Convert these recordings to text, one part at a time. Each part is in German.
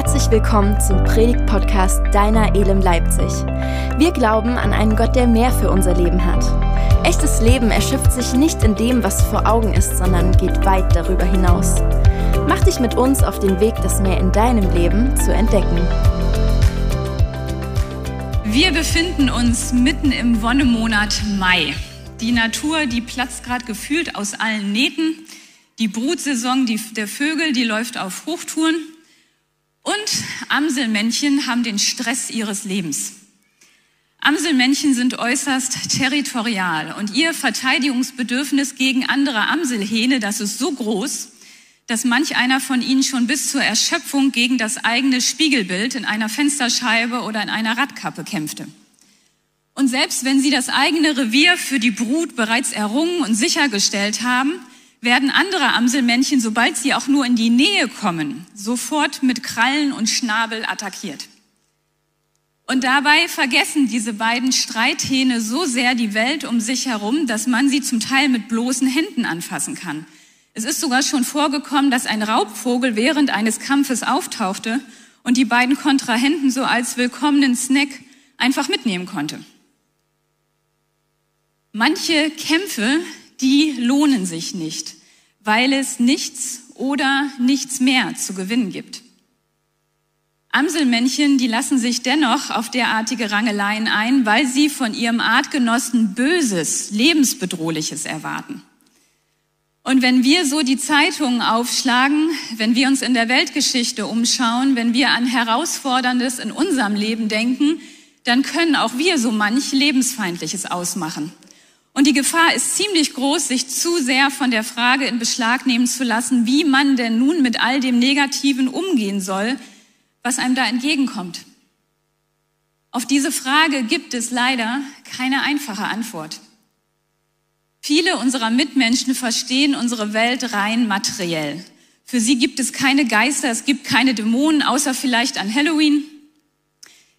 Herzlich willkommen zum Predigt-Podcast Deiner Elem Leipzig. Wir glauben an einen Gott, der mehr für unser Leben hat. Echtes Leben erschöpft sich nicht in dem, was vor Augen ist, sondern geht weit darüber hinaus. Mach dich mit uns auf den Weg, das mehr in deinem Leben zu entdecken. Wir befinden uns mitten im Wonnemonat Mai. Die Natur, die platzt gerade gefühlt aus allen Nähten. Die Brutsaison die, der Vögel, die läuft auf Hochtouren. Und Amselmännchen haben den Stress ihres Lebens. Amselmännchen sind äußerst territorial und ihr Verteidigungsbedürfnis gegen andere Amselhähne, das ist so groß, dass manch einer von ihnen schon bis zur Erschöpfung gegen das eigene Spiegelbild in einer Fensterscheibe oder in einer Radkappe kämpfte. Und selbst wenn sie das eigene Revier für die Brut bereits errungen und sichergestellt haben, werden andere Amselmännchen, sobald sie auch nur in die Nähe kommen, sofort mit Krallen und Schnabel attackiert. Und dabei vergessen diese beiden Streithähne so sehr die Welt um sich herum, dass man sie zum Teil mit bloßen Händen anfassen kann. Es ist sogar schon vorgekommen, dass ein Raubvogel während eines Kampfes auftauchte und die beiden Kontrahenten so als willkommenen Snack einfach mitnehmen konnte. Manche Kämpfe die lohnen sich nicht, weil es nichts oder nichts mehr zu gewinnen gibt. Amselmännchen, die lassen sich dennoch auf derartige Rangeleien ein, weil sie von ihrem Artgenossen Böses, Lebensbedrohliches erwarten. Und wenn wir so die Zeitungen aufschlagen, wenn wir uns in der Weltgeschichte umschauen, wenn wir an Herausforderndes in unserem Leben denken, dann können auch wir so manch Lebensfeindliches ausmachen. Und die Gefahr ist ziemlich groß, sich zu sehr von der Frage in Beschlag nehmen zu lassen, wie man denn nun mit all dem Negativen umgehen soll, was einem da entgegenkommt. Auf diese Frage gibt es leider keine einfache Antwort. Viele unserer Mitmenschen verstehen unsere Welt rein materiell. Für sie gibt es keine Geister, es gibt keine Dämonen, außer vielleicht an Halloween.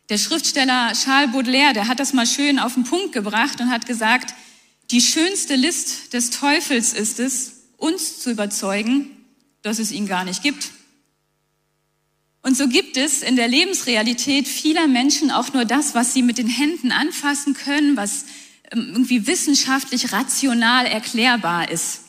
Der Schriftsteller Charles Baudelaire, der hat das mal schön auf den Punkt gebracht und hat gesagt, die schönste List des Teufels ist es, uns zu überzeugen, dass es ihn gar nicht gibt. Und so gibt es in der Lebensrealität vieler Menschen auch nur das, was sie mit den Händen anfassen können, was ähm, irgendwie wissenschaftlich rational erklärbar ist.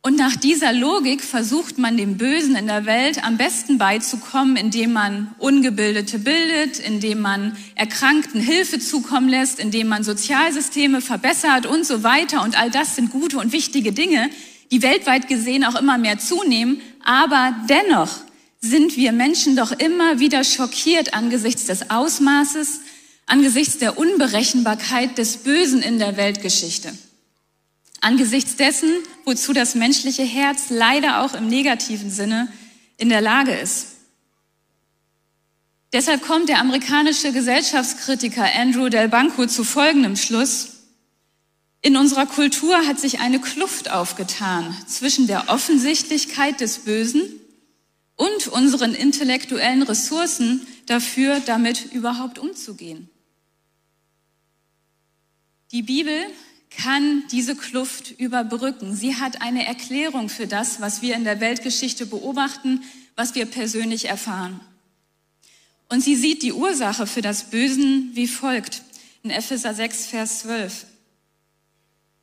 Und nach dieser Logik versucht man dem Bösen in der Welt am besten beizukommen, indem man Ungebildete bildet, indem man Erkrankten Hilfe zukommen lässt, indem man Sozialsysteme verbessert und so weiter. Und all das sind gute und wichtige Dinge, die weltweit gesehen auch immer mehr zunehmen. Aber dennoch sind wir Menschen doch immer wieder schockiert angesichts des Ausmaßes, angesichts der Unberechenbarkeit des Bösen in der Weltgeschichte. Angesichts dessen, wozu das menschliche Herz leider auch im negativen Sinne in der Lage ist. Deshalb kommt der amerikanische Gesellschaftskritiker Andrew Del Banco zu folgendem Schluss. In unserer Kultur hat sich eine Kluft aufgetan zwischen der Offensichtlichkeit des Bösen und unseren intellektuellen Ressourcen dafür, damit überhaupt umzugehen. Die Bibel kann diese Kluft überbrücken. Sie hat eine Erklärung für das, was wir in der Weltgeschichte beobachten, was wir persönlich erfahren. Und sie sieht die Ursache für das Bösen wie folgt in Epheser 6, Vers 12.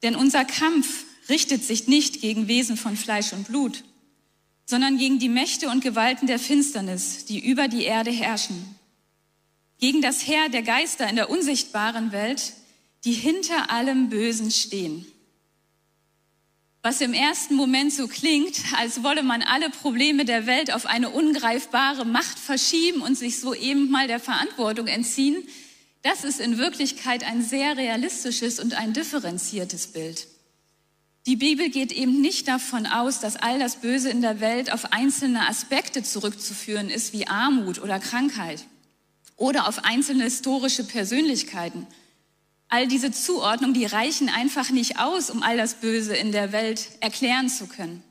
Denn unser Kampf richtet sich nicht gegen Wesen von Fleisch und Blut, sondern gegen die Mächte und Gewalten der Finsternis, die über die Erde herrschen, gegen das Heer der Geister in der unsichtbaren Welt, die hinter allem Bösen stehen. Was im ersten Moment so klingt, als wolle man alle Probleme der Welt auf eine ungreifbare Macht verschieben und sich so eben mal der Verantwortung entziehen, das ist in Wirklichkeit ein sehr realistisches und ein differenziertes Bild. Die Bibel geht eben nicht davon aus, dass all das Böse in der Welt auf einzelne Aspekte zurückzuführen ist, wie Armut oder Krankheit oder auf einzelne historische Persönlichkeiten, All diese Zuordnungen, die reichen einfach nicht aus, um all das Böse in der Welt erklären zu können.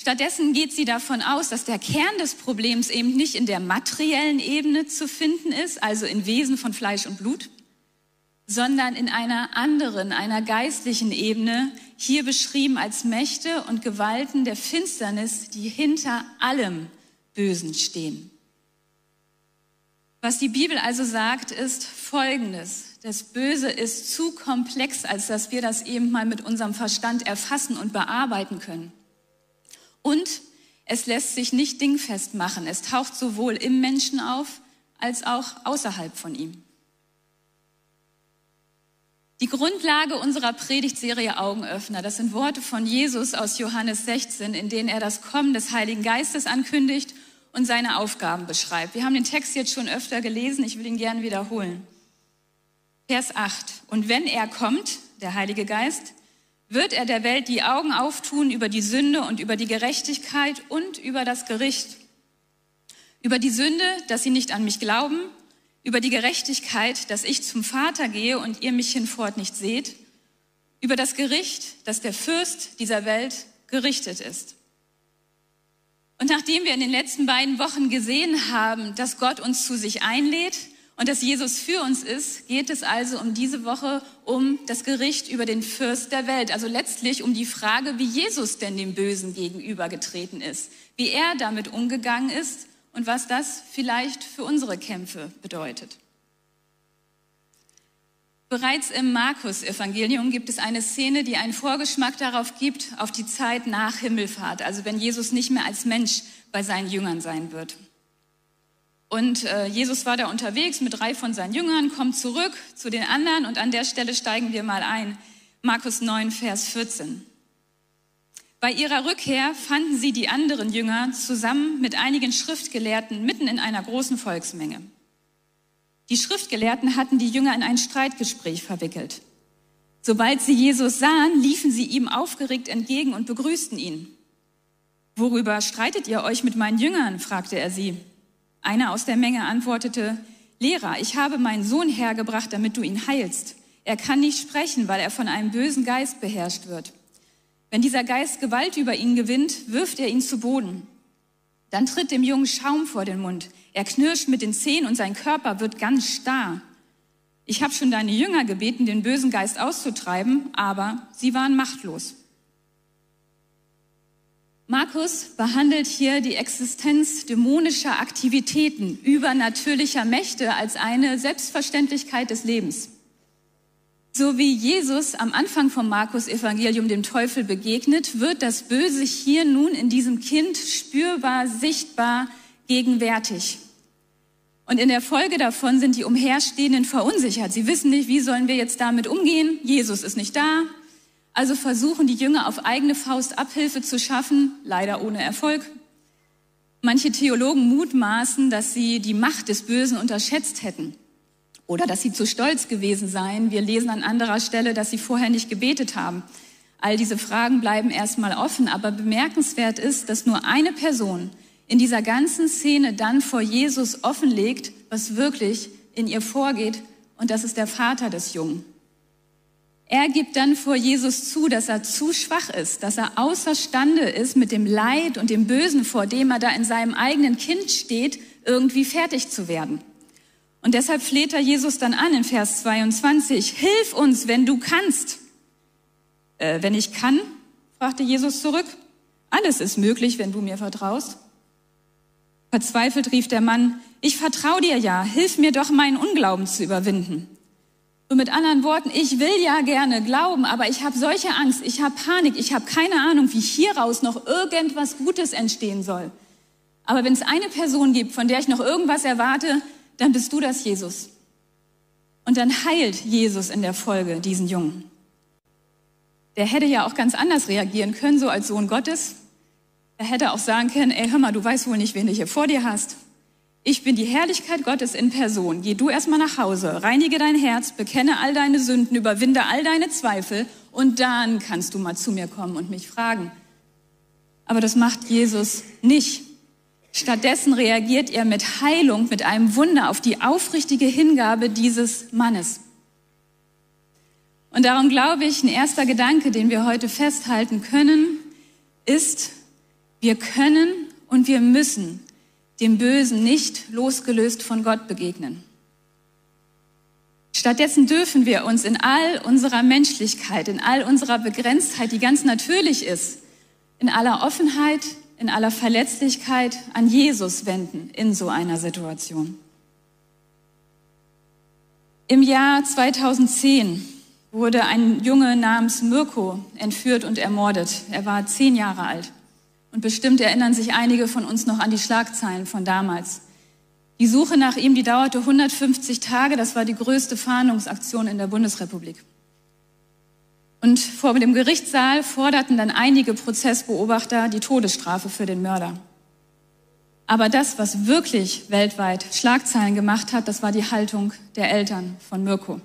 Stattdessen geht sie davon aus, dass der Kern des Problems eben nicht in der materiellen Ebene zu finden ist, also in Wesen von Fleisch und Blut, sondern in einer anderen, einer geistlichen Ebene, hier beschrieben als Mächte und Gewalten der Finsternis, die hinter allem Bösen stehen. Was die Bibel also sagt, ist Folgendes. Das Böse ist zu komplex, als dass wir das eben mal mit unserem Verstand erfassen und bearbeiten können. Und es lässt sich nicht dingfest machen. Es taucht sowohl im Menschen auf als auch außerhalb von ihm. Die Grundlage unserer Predigtserie Augenöffner, das sind Worte von Jesus aus Johannes 16, in denen er das Kommen des Heiligen Geistes ankündigt und seine Aufgaben beschreibt. Wir haben den Text jetzt schon öfter gelesen, ich will ihn gern wiederholen. Vers 8. Und wenn er kommt, der Heilige Geist, wird er der Welt die Augen auftun über die Sünde und über die Gerechtigkeit und über das Gericht. Über die Sünde, dass sie nicht an mich glauben über die Gerechtigkeit, dass ich zum Vater gehe und ihr mich hinfort nicht seht, über das Gericht, dass der Fürst dieser Welt gerichtet ist. Und nachdem wir in den letzten beiden Wochen gesehen haben, dass Gott uns zu sich einlädt und dass Jesus für uns ist, geht es also um diese Woche um das Gericht über den Fürst der Welt. Also letztlich um die Frage, wie Jesus denn dem Bösen gegenübergetreten ist, wie er damit umgegangen ist und was das vielleicht für unsere Kämpfe bedeutet. Bereits im Markus-Evangelium gibt es eine Szene, die einen Vorgeschmack darauf gibt, auf die Zeit nach Himmelfahrt, also wenn Jesus nicht mehr als Mensch bei seinen Jüngern sein wird. Und äh, Jesus war da unterwegs mit drei von seinen Jüngern, kommt zurück zu den anderen und an der Stelle steigen wir mal ein. Markus 9, Vers 14. Bei ihrer Rückkehr fanden sie die anderen Jünger zusammen mit einigen Schriftgelehrten mitten in einer großen Volksmenge. Die Schriftgelehrten hatten die Jünger in ein Streitgespräch verwickelt. Sobald sie Jesus sahen, liefen sie ihm aufgeregt entgegen und begrüßten ihn. Worüber streitet ihr euch mit meinen Jüngern? fragte er sie. Einer aus der Menge antwortete, Lehrer, ich habe meinen Sohn hergebracht, damit du ihn heilst. Er kann nicht sprechen, weil er von einem bösen Geist beherrscht wird. Wenn dieser Geist Gewalt über ihn gewinnt, wirft er ihn zu Boden. Dann tritt dem Jungen Schaum vor den Mund. Er knirscht mit den Zähnen und sein Körper wird ganz starr. Ich habe schon deine Jünger gebeten, den bösen Geist auszutreiben, aber sie waren machtlos. Markus behandelt hier die Existenz dämonischer Aktivitäten, übernatürlicher Mächte als eine Selbstverständlichkeit des Lebens. So wie Jesus am Anfang vom Markus Evangelium dem Teufel begegnet, wird das Böse hier nun in diesem Kind spürbar, sichtbar, gegenwärtig. Und in der Folge davon sind die Umherstehenden verunsichert. Sie wissen nicht, wie sollen wir jetzt damit umgehen? Jesus ist nicht da. Also versuchen die Jünger auf eigene Faust Abhilfe zu schaffen, leider ohne Erfolg. Manche Theologen mutmaßen, dass sie die Macht des Bösen unterschätzt hätten oder dass sie zu stolz gewesen seien. Wir lesen an anderer Stelle, dass sie vorher nicht gebetet haben. All diese Fragen bleiben erstmal offen, aber bemerkenswert ist, dass nur eine Person in dieser ganzen Szene dann vor Jesus offenlegt, was wirklich in ihr vorgeht, und das ist der Vater des Jungen. Er gibt dann vor Jesus zu, dass er zu schwach ist, dass er außerstande ist, mit dem Leid und dem Bösen, vor dem er da in seinem eigenen Kind steht, irgendwie fertig zu werden. Und deshalb fleht er Jesus dann an in Vers 22, Hilf uns, wenn du kannst. Äh, wenn ich kann, fragte Jesus zurück. Alles ist möglich, wenn du mir vertraust. Verzweifelt rief der Mann, ich vertraue dir ja, hilf mir doch, meinen Unglauben zu überwinden. Und mit anderen Worten, ich will ja gerne glauben, aber ich habe solche Angst, ich habe Panik, ich habe keine Ahnung, wie hieraus noch irgendwas Gutes entstehen soll. Aber wenn es eine Person gibt, von der ich noch irgendwas erwarte, dann bist du das Jesus. Und dann heilt Jesus in der Folge diesen Jungen. Der hätte ja auch ganz anders reagieren können, so als Sohn Gottes. Er hätte auch sagen können, ey, hör mal, du weißt wohl nicht, wen du hier vor dir hast. Ich bin die Herrlichkeit Gottes in Person. Geh du erstmal nach Hause, reinige dein Herz, bekenne all deine Sünden, überwinde all deine Zweifel und dann kannst du mal zu mir kommen und mich fragen. Aber das macht Jesus nicht. Stattdessen reagiert er mit Heilung, mit einem Wunder auf die aufrichtige Hingabe dieses Mannes. Und darum glaube ich, ein erster Gedanke, den wir heute festhalten können, ist, wir können und wir müssen dem Bösen nicht losgelöst von Gott begegnen. Stattdessen dürfen wir uns in all unserer Menschlichkeit, in all unserer Begrenztheit, die ganz natürlich ist, in aller Offenheit in aller Verletzlichkeit an Jesus wenden in so einer Situation. Im Jahr 2010 wurde ein Junge namens Mirko entführt und ermordet. Er war zehn Jahre alt. Und bestimmt erinnern sich einige von uns noch an die Schlagzeilen von damals. Die Suche nach ihm, die dauerte 150 Tage. Das war die größte Fahndungsaktion in der Bundesrepublik. Und vor dem Gerichtssaal forderten dann einige Prozessbeobachter die Todesstrafe für den Mörder. Aber das, was wirklich weltweit Schlagzeilen gemacht hat, das war die Haltung der Eltern von Mirko.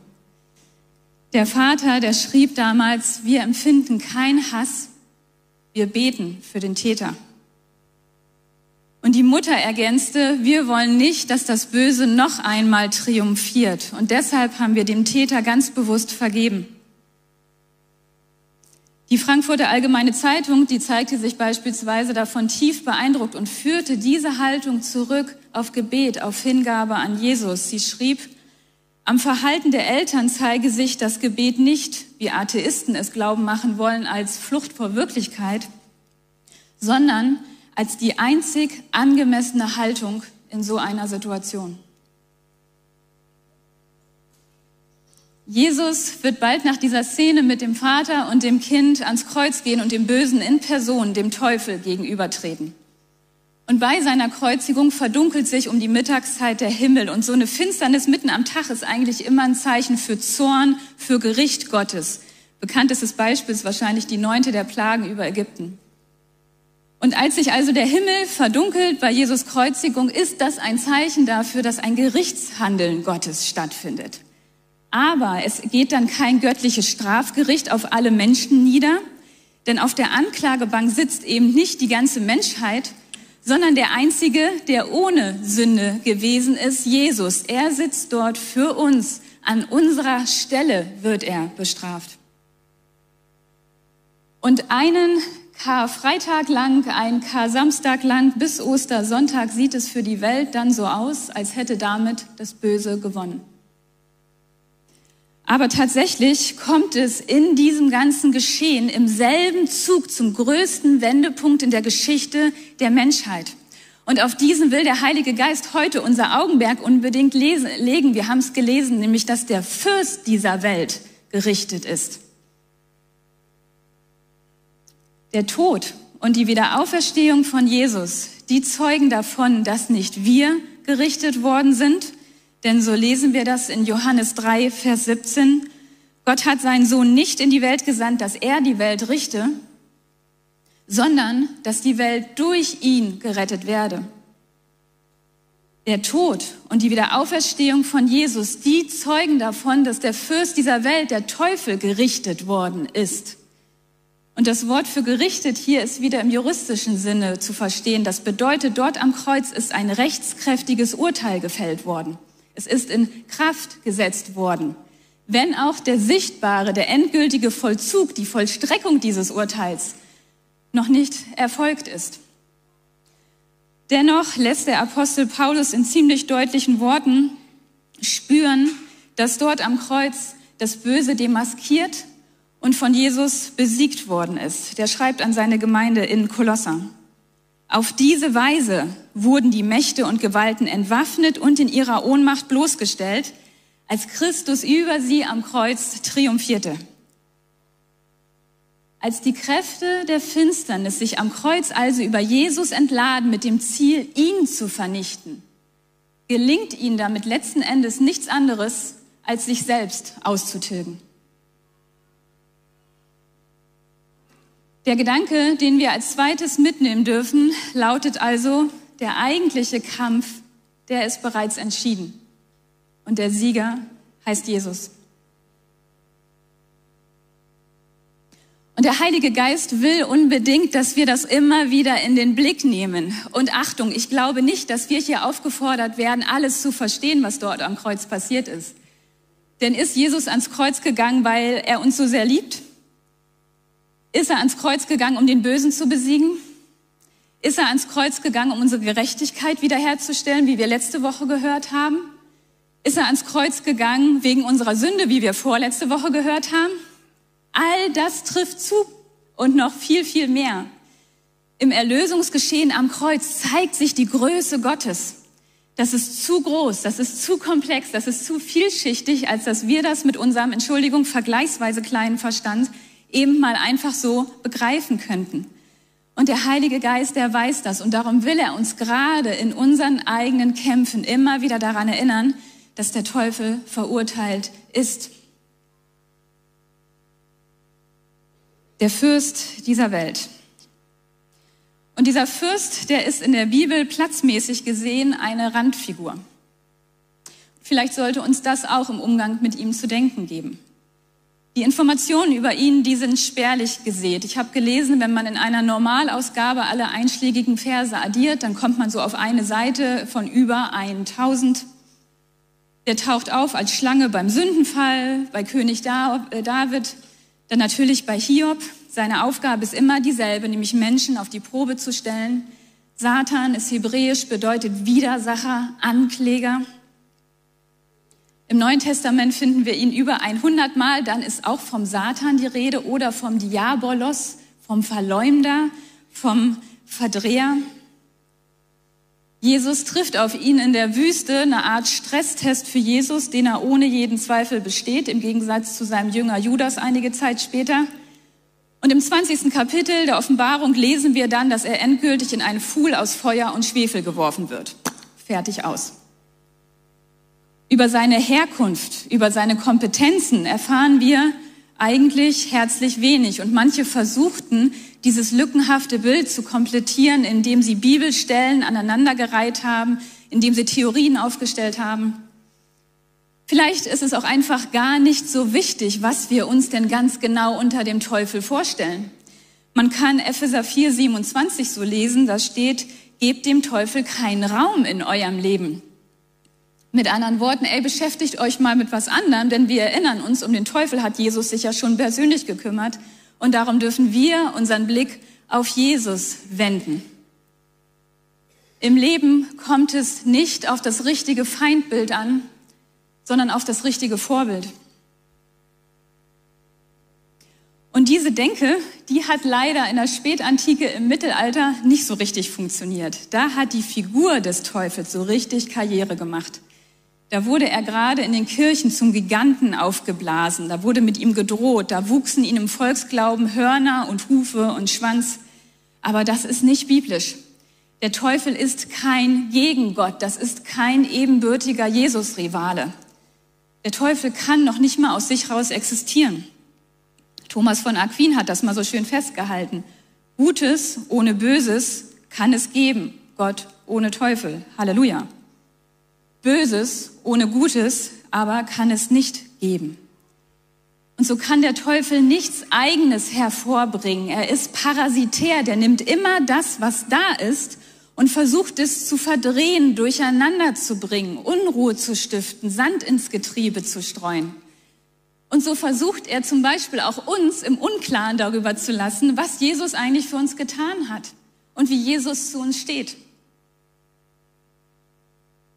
Der Vater, der schrieb damals, wir empfinden keinen Hass, wir beten für den Täter. Und die Mutter ergänzte, wir wollen nicht, dass das Böse noch einmal triumphiert. Und deshalb haben wir dem Täter ganz bewusst vergeben. Die Frankfurter Allgemeine Zeitung, die zeigte sich beispielsweise davon tief beeindruckt und führte diese Haltung zurück auf Gebet, auf Hingabe an Jesus. Sie schrieb, am Verhalten der Eltern zeige sich das Gebet nicht, wie Atheisten es glauben machen wollen, als Flucht vor Wirklichkeit, sondern als die einzig angemessene Haltung in so einer Situation. Jesus wird bald nach dieser Szene mit dem Vater und dem Kind ans Kreuz gehen und dem Bösen in Person, dem Teufel, gegenübertreten. Und bei seiner Kreuzigung verdunkelt sich um die Mittagszeit der Himmel. Und so eine Finsternis mitten am Tag ist eigentlich immer ein Zeichen für Zorn, für Gericht Gottes. Bekanntestes Beispiel ist wahrscheinlich die neunte der Plagen über Ägypten. Und als sich also der Himmel verdunkelt bei Jesus Kreuzigung, ist das ein Zeichen dafür, dass ein Gerichtshandeln Gottes stattfindet. Aber es geht dann kein göttliches Strafgericht auf alle Menschen nieder, denn auf der Anklagebank sitzt eben nicht die ganze Menschheit, sondern der Einzige, der ohne Sünde gewesen ist, Jesus. Er sitzt dort für uns. An unserer Stelle wird er bestraft. Und einen Karfreitag lang, ein Kar-Samstag lang bis Ostersonntag sieht es für die Welt dann so aus, als hätte damit das Böse gewonnen. Aber tatsächlich kommt es in diesem ganzen Geschehen im selben Zug zum größten Wendepunkt in der Geschichte der Menschheit. Und auf diesen will der Heilige Geist heute unser Augenmerk unbedingt lesen, legen. Wir haben es gelesen, nämlich dass der Fürst dieser Welt gerichtet ist. Der Tod und die Wiederauferstehung von Jesus, die zeugen davon, dass nicht wir gerichtet worden sind, denn so lesen wir das in Johannes 3, Vers 17. Gott hat seinen Sohn nicht in die Welt gesandt, dass er die Welt richte, sondern dass die Welt durch ihn gerettet werde. Der Tod und die Wiederauferstehung von Jesus, die zeugen davon, dass der Fürst dieser Welt, der Teufel, gerichtet worden ist. Und das Wort für gerichtet hier ist wieder im juristischen Sinne zu verstehen. Das bedeutet, dort am Kreuz ist ein rechtskräftiges Urteil gefällt worden. Es ist in Kraft gesetzt worden. Wenn auch der sichtbare, der endgültige Vollzug, die Vollstreckung dieses Urteils noch nicht erfolgt ist. Dennoch lässt der Apostel Paulus in ziemlich deutlichen Worten spüren, dass dort am Kreuz das Böse demaskiert und von Jesus besiegt worden ist. Der schreibt an seine Gemeinde in Kolosser. Auf diese Weise wurden die Mächte und Gewalten entwaffnet und in ihrer Ohnmacht bloßgestellt, als Christus über sie am Kreuz triumphierte. Als die Kräfte der Finsternis sich am Kreuz also über Jesus entladen mit dem Ziel, ihn zu vernichten, gelingt ihnen damit letzten Endes nichts anderes, als sich selbst auszutilgen. Der Gedanke, den wir als zweites mitnehmen dürfen, lautet also, der eigentliche Kampf, der ist bereits entschieden. Und der Sieger heißt Jesus. Und der Heilige Geist will unbedingt, dass wir das immer wieder in den Blick nehmen. Und Achtung, ich glaube nicht, dass wir hier aufgefordert werden, alles zu verstehen, was dort am Kreuz passiert ist. Denn ist Jesus ans Kreuz gegangen, weil er uns so sehr liebt? Ist er ans Kreuz gegangen, um den Bösen zu besiegen? Ist er ans Kreuz gegangen, um unsere Gerechtigkeit wiederherzustellen, wie wir letzte Woche gehört haben? Ist er ans Kreuz gegangen wegen unserer Sünde, wie wir vorletzte Woche gehört haben? All das trifft zu und noch viel, viel mehr. Im Erlösungsgeschehen am Kreuz zeigt sich die Größe Gottes. Das ist zu groß, das ist zu komplex, das ist zu vielschichtig, als dass wir das mit unserem, Entschuldigung, vergleichsweise kleinen Verstand eben mal einfach so begreifen könnten. Und der Heilige Geist, der weiß das. Und darum will er uns gerade in unseren eigenen Kämpfen immer wieder daran erinnern, dass der Teufel verurteilt ist. Der Fürst dieser Welt. Und dieser Fürst, der ist in der Bibel platzmäßig gesehen eine Randfigur. Vielleicht sollte uns das auch im Umgang mit ihm zu denken geben. Die Informationen über ihn, die sind spärlich gesät. Ich habe gelesen, wenn man in einer Normalausgabe alle einschlägigen Verse addiert, dann kommt man so auf eine Seite von über 1000. Der taucht auf als Schlange beim Sündenfall, bei König äh, David, dann natürlich bei Hiob. Seine Aufgabe ist immer dieselbe, nämlich Menschen auf die Probe zu stellen. Satan ist hebräisch, bedeutet Widersacher, Ankläger. Im Neuen Testament finden wir ihn über 100 Mal. Dann ist auch vom Satan die Rede oder vom Diabolos, vom Verleumder, vom Verdreher. Jesus trifft auf ihn in der Wüste, eine Art Stresstest für Jesus, den er ohne jeden Zweifel besteht, im Gegensatz zu seinem Jünger Judas einige Zeit später. Und im 20. Kapitel der Offenbarung lesen wir dann, dass er endgültig in einen Pfuhl aus Feuer und Schwefel geworfen wird. Fertig aus. Über seine Herkunft, über seine Kompetenzen erfahren wir eigentlich herzlich wenig. Und manche versuchten, dieses lückenhafte Bild zu komplettieren, indem sie Bibelstellen aneinandergereiht haben, indem sie Theorien aufgestellt haben. Vielleicht ist es auch einfach gar nicht so wichtig, was wir uns denn ganz genau unter dem Teufel vorstellen. Man kann Epheser 4, 27 so lesen, da steht, gebt dem Teufel keinen Raum in eurem Leben. Mit anderen Worten, ey, beschäftigt euch mal mit was anderem, denn wir erinnern uns, um den Teufel hat Jesus sich ja schon persönlich gekümmert und darum dürfen wir unseren Blick auf Jesus wenden. Im Leben kommt es nicht auf das richtige Feindbild an, sondern auf das richtige Vorbild. Und diese Denke, die hat leider in der Spätantike im Mittelalter nicht so richtig funktioniert. Da hat die Figur des Teufels so richtig Karriere gemacht. Da wurde er gerade in den Kirchen zum Giganten aufgeblasen. Da wurde mit ihm gedroht. Da wuchsen ihm im Volksglauben Hörner und Hufe und Schwanz. Aber das ist nicht biblisch. Der Teufel ist kein Gegengott. Das ist kein ebenbürtiger Jesus-Rivale. Der Teufel kann noch nicht mal aus sich raus existieren. Thomas von Aquin hat das mal so schön festgehalten. Gutes ohne Böses kann es geben. Gott ohne Teufel. Halleluja. Böses ohne Gutes aber kann es nicht geben. Und so kann der Teufel nichts Eigenes hervorbringen. Er ist parasitär, der nimmt immer das, was da ist und versucht es zu verdrehen, durcheinander zu bringen, Unruhe zu stiften, Sand ins Getriebe zu streuen. Und so versucht er zum Beispiel auch uns im Unklaren darüber zu lassen, was Jesus eigentlich für uns getan hat und wie Jesus zu uns steht.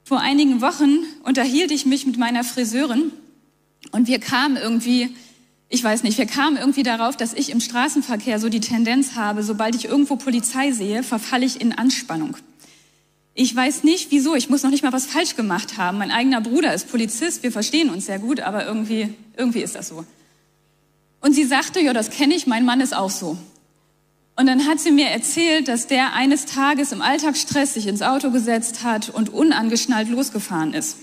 Vor einigen Wochen unterhielt ich mich mit meiner Friseurin und wir kamen irgendwie, ich weiß nicht, wir kamen irgendwie darauf, dass ich im Straßenverkehr so die Tendenz habe, sobald ich irgendwo Polizei sehe, verfalle ich in Anspannung. Ich weiß nicht wieso, ich muss noch nicht mal was falsch gemacht haben. Mein eigener Bruder ist Polizist, wir verstehen uns sehr gut, aber irgendwie, irgendwie ist das so. Und sie sagte, ja, das kenne ich, mein Mann ist auch so. Und dann hat sie mir erzählt, dass der eines Tages im Alltagsstress sich ins Auto gesetzt hat und unangeschnallt losgefahren ist.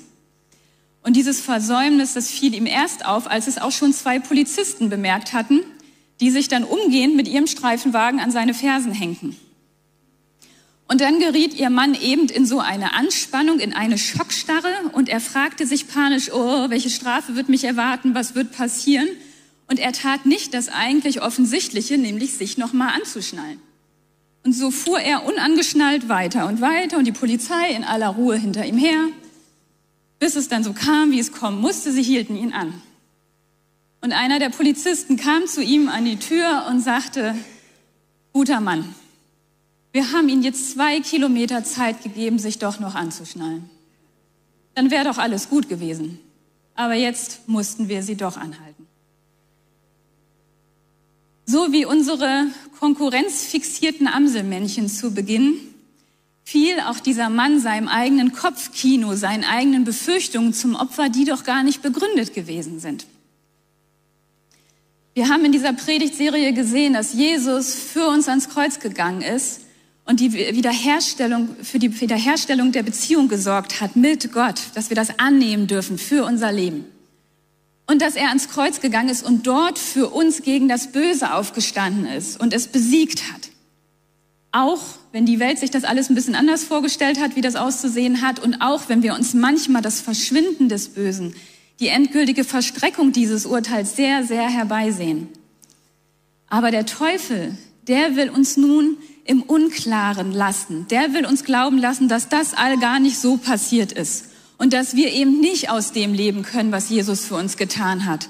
Und dieses Versäumnis, das fiel ihm erst auf, als es auch schon zwei Polizisten bemerkt hatten, die sich dann umgehend mit ihrem Streifenwagen an seine Fersen hängten. Und dann geriet ihr Mann eben in so eine Anspannung, in eine Schockstarre und er fragte sich panisch, oh, welche Strafe wird mich erwarten, was wird passieren? Und er tat nicht das eigentlich Offensichtliche, nämlich sich nochmal anzuschnallen. Und so fuhr er unangeschnallt weiter und weiter und die Polizei in aller Ruhe hinter ihm her, bis es dann so kam, wie es kommen musste. Sie hielten ihn an. Und einer der Polizisten kam zu ihm an die Tür und sagte, guter Mann, wir haben Ihnen jetzt zwei Kilometer Zeit gegeben, sich doch noch anzuschnallen. Dann wäre doch alles gut gewesen. Aber jetzt mussten wir Sie doch anhalten. So wie unsere konkurrenzfixierten Amselmännchen zu Beginn, fiel auch dieser Mann seinem eigenen Kopfkino, seinen eigenen Befürchtungen zum Opfer, die doch gar nicht begründet gewesen sind. Wir haben in dieser Predigtserie gesehen, dass Jesus für uns ans Kreuz gegangen ist und die Wiederherstellung, für die Wiederherstellung der Beziehung gesorgt hat mit Gott, dass wir das annehmen dürfen für unser Leben. Und dass er ans Kreuz gegangen ist und dort für uns gegen das Böse aufgestanden ist und es besiegt hat. Auch wenn die Welt sich das alles ein bisschen anders vorgestellt hat, wie das auszusehen hat, und auch wenn wir uns manchmal das Verschwinden des Bösen, die endgültige Verstreckung dieses Urteils sehr, sehr herbeisehen. Aber der Teufel, der will uns nun im Unklaren lassen. Der will uns glauben lassen, dass das all gar nicht so passiert ist und dass wir eben nicht aus dem leben können, was Jesus für uns getan hat,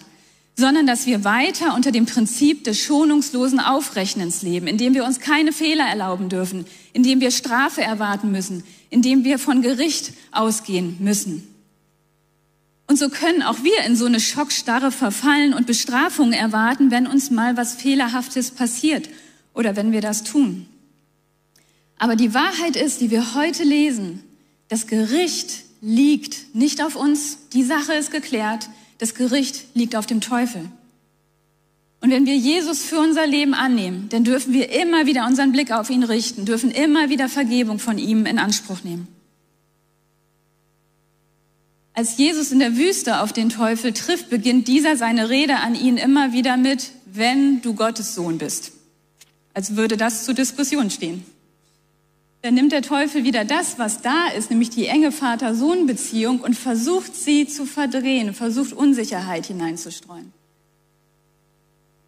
sondern dass wir weiter unter dem Prinzip des schonungslosen Aufrechnens leben, indem wir uns keine Fehler erlauben dürfen, indem wir Strafe erwarten müssen, indem wir von Gericht ausgehen müssen. Und so können auch wir in so eine Schockstarre verfallen und Bestrafungen erwarten, wenn uns mal was Fehlerhaftes passiert oder wenn wir das tun. Aber die Wahrheit ist, die wir heute lesen, das Gericht liegt nicht auf uns, die Sache ist geklärt, das Gericht liegt auf dem Teufel. Und wenn wir Jesus für unser Leben annehmen, dann dürfen wir immer wieder unseren Blick auf ihn richten, dürfen immer wieder Vergebung von ihm in Anspruch nehmen. Als Jesus in der Wüste auf den Teufel trifft, beginnt dieser seine Rede an ihn immer wieder mit, wenn du Gottes Sohn bist. Als würde das zur Diskussion stehen. Dann nimmt der Teufel wieder das, was da ist, nämlich die enge Vater-Sohn-Beziehung und versucht sie zu verdrehen, versucht Unsicherheit hineinzustreuen.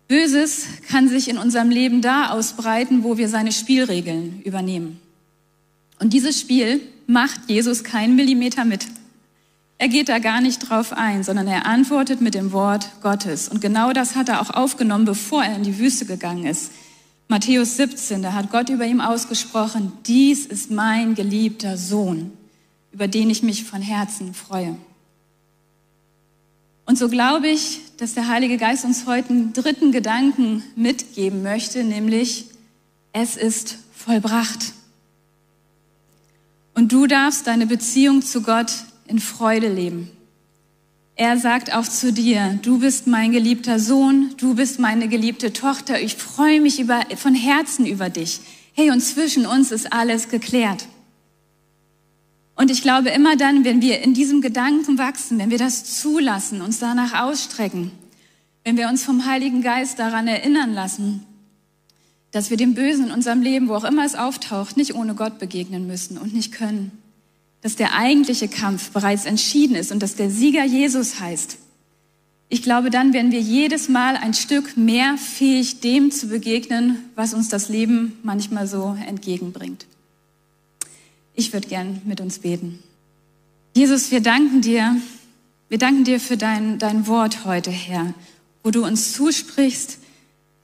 Böses kann sich in unserem Leben da ausbreiten, wo wir seine Spielregeln übernehmen. Und dieses Spiel macht Jesus keinen Millimeter mit. Er geht da gar nicht drauf ein, sondern er antwortet mit dem Wort Gottes. Und genau das hat er auch aufgenommen, bevor er in die Wüste gegangen ist. Matthäus 17, da hat Gott über ihm ausgesprochen, dies ist mein geliebter Sohn, über den ich mich von Herzen freue. Und so glaube ich, dass der Heilige Geist uns heute einen dritten Gedanken mitgeben möchte, nämlich es ist vollbracht. Und du darfst deine Beziehung zu Gott in Freude leben. Er sagt auch zu dir, du bist mein geliebter Sohn, du bist meine geliebte Tochter, ich freue mich über, von Herzen über dich. Hey, und zwischen uns ist alles geklärt. Und ich glaube, immer dann, wenn wir in diesem Gedanken wachsen, wenn wir das zulassen, uns danach ausstrecken, wenn wir uns vom Heiligen Geist daran erinnern lassen, dass wir dem Bösen in unserem Leben, wo auch immer es auftaucht, nicht ohne Gott begegnen müssen und nicht können, dass der eigentliche Kampf bereits entschieden ist und dass der Sieger Jesus heißt. Ich glaube, dann werden wir jedes Mal ein Stück mehr fähig, dem zu begegnen, was uns das Leben manchmal so entgegenbringt. Ich würde gern mit uns beten. Jesus, wir danken dir. Wir danken dir für dein, dein Wort heute, Herr, wo du uns zusprichst,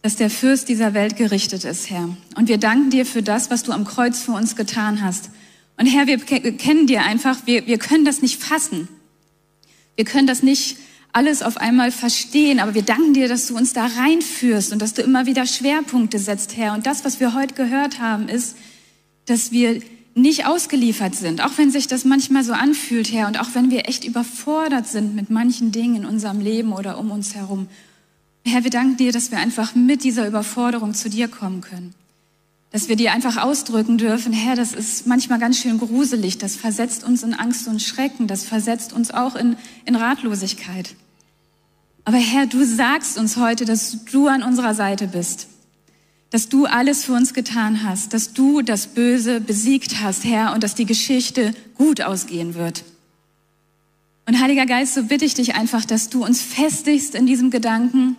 dass der Fürst dieser Welt gerichtet ist, Herr. Und wir danken dir für das, was du am Kreuz für uns getan hast. Und Herr, wir kennen dir einfach, wir, wir können das nicht fassen. Wir können das nicht alles auf einmal verstehen, aber wir danken dir, dass du uns da reinführst und dass du immer wieder Schwerpunkte setzt, Herr. Und das, was wir heute gehört haben, ist, dass wir nicht ausgeliefert sind, auch wenn sich das manchmal so anfühlt, Herr, und auch wenn wir echt überfordert sind mit manchen Dingen in unserem Leben oder um uns herum. Herr, wir danken dir, dass wir einfach mit dieser Überforderung zu dir kommen können dass wir dir einfach ausdrücken dürfen, Herr, das ist manchmal ganz schön gruselig, das versetzt uns in Angst und Schrecken, das versetzt uns auch in, in Ratlosigkeit. Aber Herr, du sagst uns heute, dass du an unserer Seite bist, dass du alles für uns getan hast, dass du das Böse besiegt hast, Herr, und dass die Geschichte gut ausgehen wird. Und Heiliger Geist, so bitte ich dich einfach, dass du uns festigst in diesem Gedanken,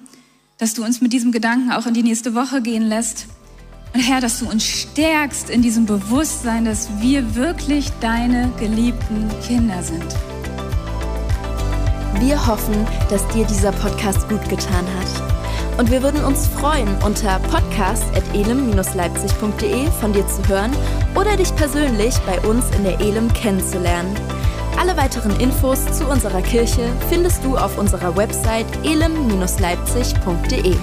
dass du uns mit diesem Gedanken auch in die nächste Woche gehen lässt und Herr, dass du uns stärkst in diesem Bewusstsein, dass wir wirklich deine geliebten Kinder sind. Wir hoffen, dass dir dieser Podcast gut getan hat. Und wir würden uns freuen, unter podcast.elem-leipzig.de von dir zu hören oder dich persönlich bei uns in der Elem kennenzulernen. Alle weiteren Infos zu unserer Kirche findest du auf unserer Website elem-leipzig.de.